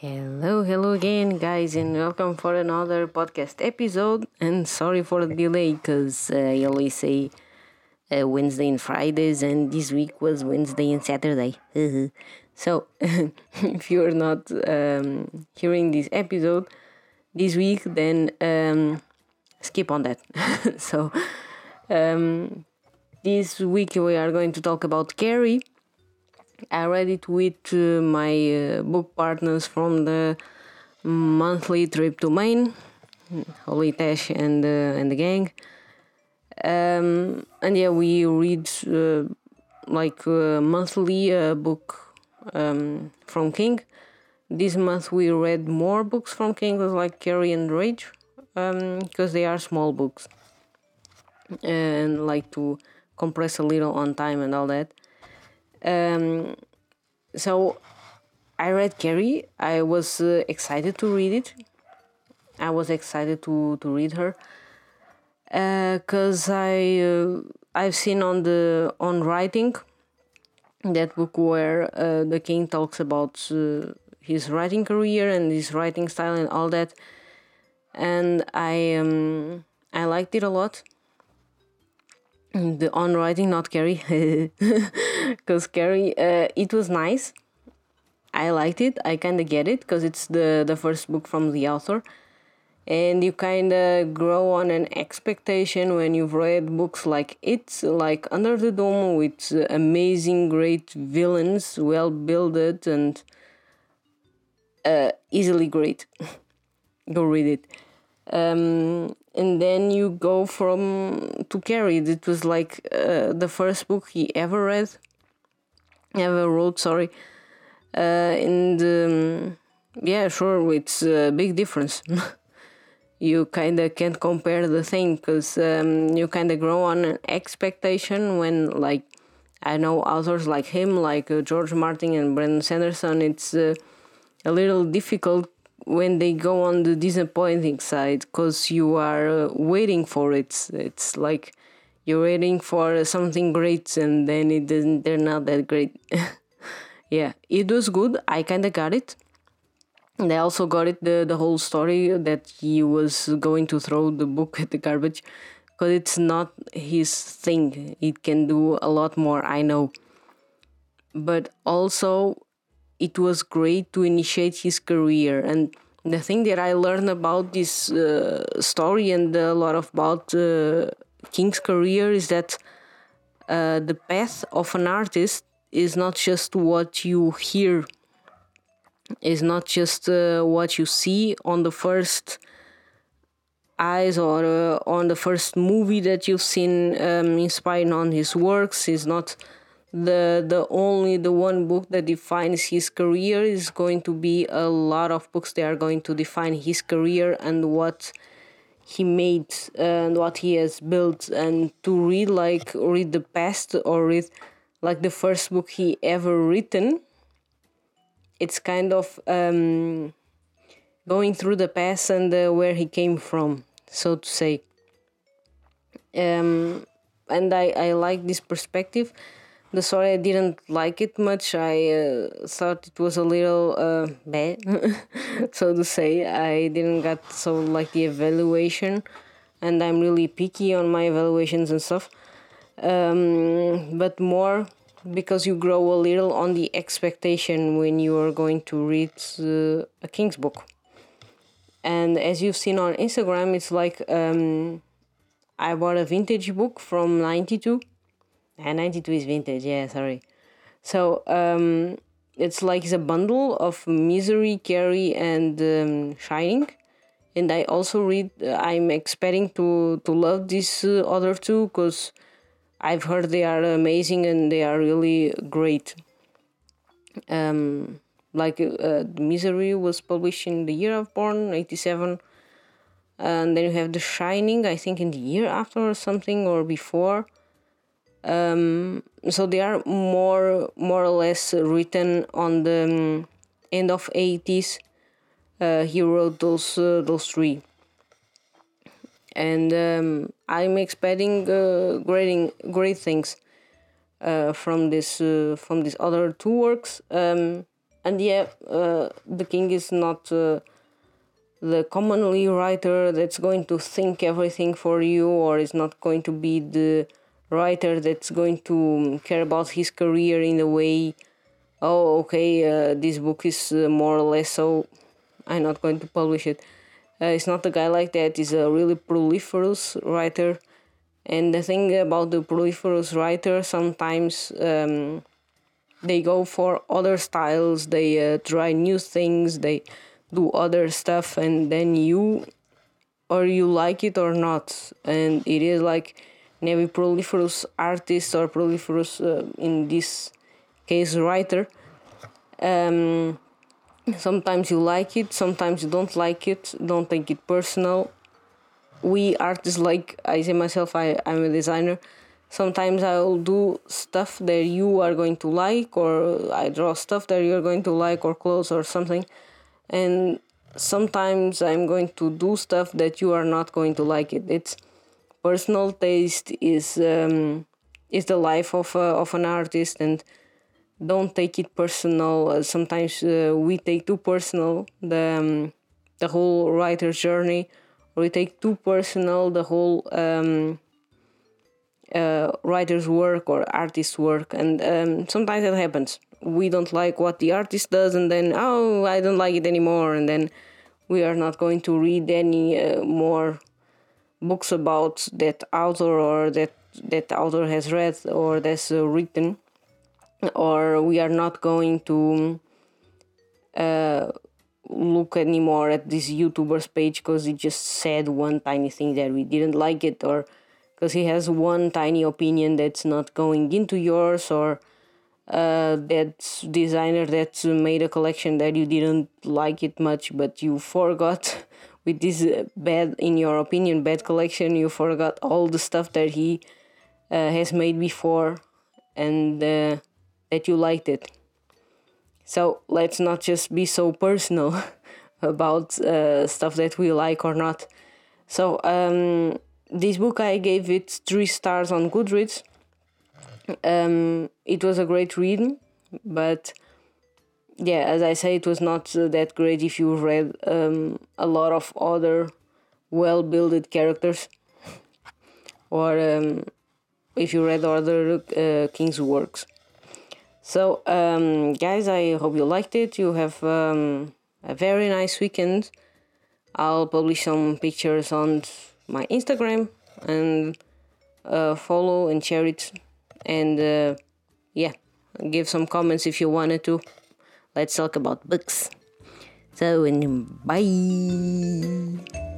Hello, hello again, guys, and welcome for another podcast episode. And sorry for the delay, because uh, I always say uh, Wednesday and Fridays, and this week was Wednesday and Saturday. so, if you are not um, hearing this episode this week, then um, skip on that. so, um, this week we are going to talk about Carrie I read it with my uh, book partners from the monthly trip to Maine, Holly Tash and uh, and the gang. Um, and yeah, we read uh, like monthly book um, from King. This month we read more books from King, like Carrie and Rage, because um, they are small books and like to compress a little on time and all that. Um, so I read Carrie. I was uh, excited to read it. I was excited to, to read her because uh, I uh, I've seen on the on writing that book where uh, the king talks about uh, his writing career and his writing style and all that, and I um, I liked it a lot the on writing not Carrie because Carrie uh, it was nice. I liked it. I kind of get it because it's the the first book from the author. And you kind of grow on an expectation when you've read books like it like Under the Dome with amazing great villains well built and uh, easily great. Go read it. Um, and then you go from to Carrie. It was like uh, the first book he ever read, ever wrote. Sorry, uh, and um, yeah, sure, it's a big difference. you kind of can't compare the thing because um, you kind of grow on an expectation when like I know authors like him, like uh, George Martin and Brandon Sanderson. It's uh, a little difficult when they go on the disappointing side because you are uh, waiting for it it's like you're waiting for something great and then it doesn't they're not that great. Yeah it was good. I kind of got it. And i also got it the, the whole story that he was going to throw the book at the garbage because it's not his thing. It can do a lot more i know. But also it was great to initiate his career. And the thing that I learned about this uh, story and a lot about uh, King's career is that uh, the path of an artist is not just what you hear, is not just uh, what you see on the first eyes or uh, on the first movie that you've seen um, inspired on his works, is not the the only the one book that defines his career is going to be a lot of books that are going to define his career and what he made and what he has built and to read like read the past or read like the first book he ever written it's kind of um, going through the past and uh, where he came from so to say. Um, and I, I like this perspective the story I didn't like it much. I uh, thought it was a little uh, bad, so to say. I didn't get so like the evaluation, and I'm really picky on my evaluations and stuff. Um, but more because you grow a little on the expectation when you are going to read uh, a King's book. And as you've seen on Instagram, it's like um, I bought a vintage book from '92 and 92 is vintage, yeah, sorry. So um, it's like a bundle of Misery, Carrie, and um, Shining. And I also read, uh, I'm expecting to, to love these uh, other two because I've heard they are amazing and they are really great. Um, like uh, Misery was published in the year of born, 87. And then you have The Shining, I think in the year after or something, or before um, so they are more more or less written on the um, end of 80s uh, he wrote those uh, those three. And um, i'm expecting uh, great great things uh, from this uh, from these other two works. Um, and yeah, uh, the king is not the commonly writer that's going to think everything for you, or is not going to be the writer that's going to care about his career in a way. Oh, okay, uh, this book is uh, more or less so. I'm not going to publish it. Uh, it's not a guy like that. He's a really proliferous writer. And the thing about the proliferous writer, sometimes um, they go for other styles they uh, try new things they do other stuff and then you or you like it or not and it is like maybe proliferous artist or proliferous uh, in this case writer um, sometimes you like it sometimes you don't like it don't take it personal we artists like i say myself I, i'm a designer sometimes I'll do stuff that you are going to like, or I draw stuff that you're going to like, or clothes or something. And sometimes I'm going to do stuff that you are not going to like it. It's personal taste is um, is the life of a, of an artist, and don't take it personal. Uh, sometimes uh, we take too personal the um, the whole writer's journey, or we take too personal the whole. Um, uh, writer's work or artist's work, and um, sometimes that happens. We don't like what the artist does, and then oh, I don't like it anymore, and then we are not going to read any uh, more books about that author or that that author has read or that's uh, written, or we are not going to uh, look anymore at this YouTuber's page because he just said one tiny thing that we didn't like it or because he has one tiny opinion that's not going into yours or uh, that designer that made a collection that you didn't like it much but you forgot with this bad in your opinion bad collection you forgot all the stuff that he uh, has made before and uh, that you liked it so let's not just be so personal about uh, stuff that we like or not so um, this book I gave it three stars on Goodreads. Um, it was a great reading, but yeah, as I say, it was not uh, that great if you read um, a lot of other well-built characters, or um, if you read other uh, King's works. So, um, guys, I hope you liked it. You have um, a very nice weekend. I'll publish some pictures on my Instagram and uh, follow and share it. And uh, yeah, give some comments if you wanted to let's talk about books. So, bye.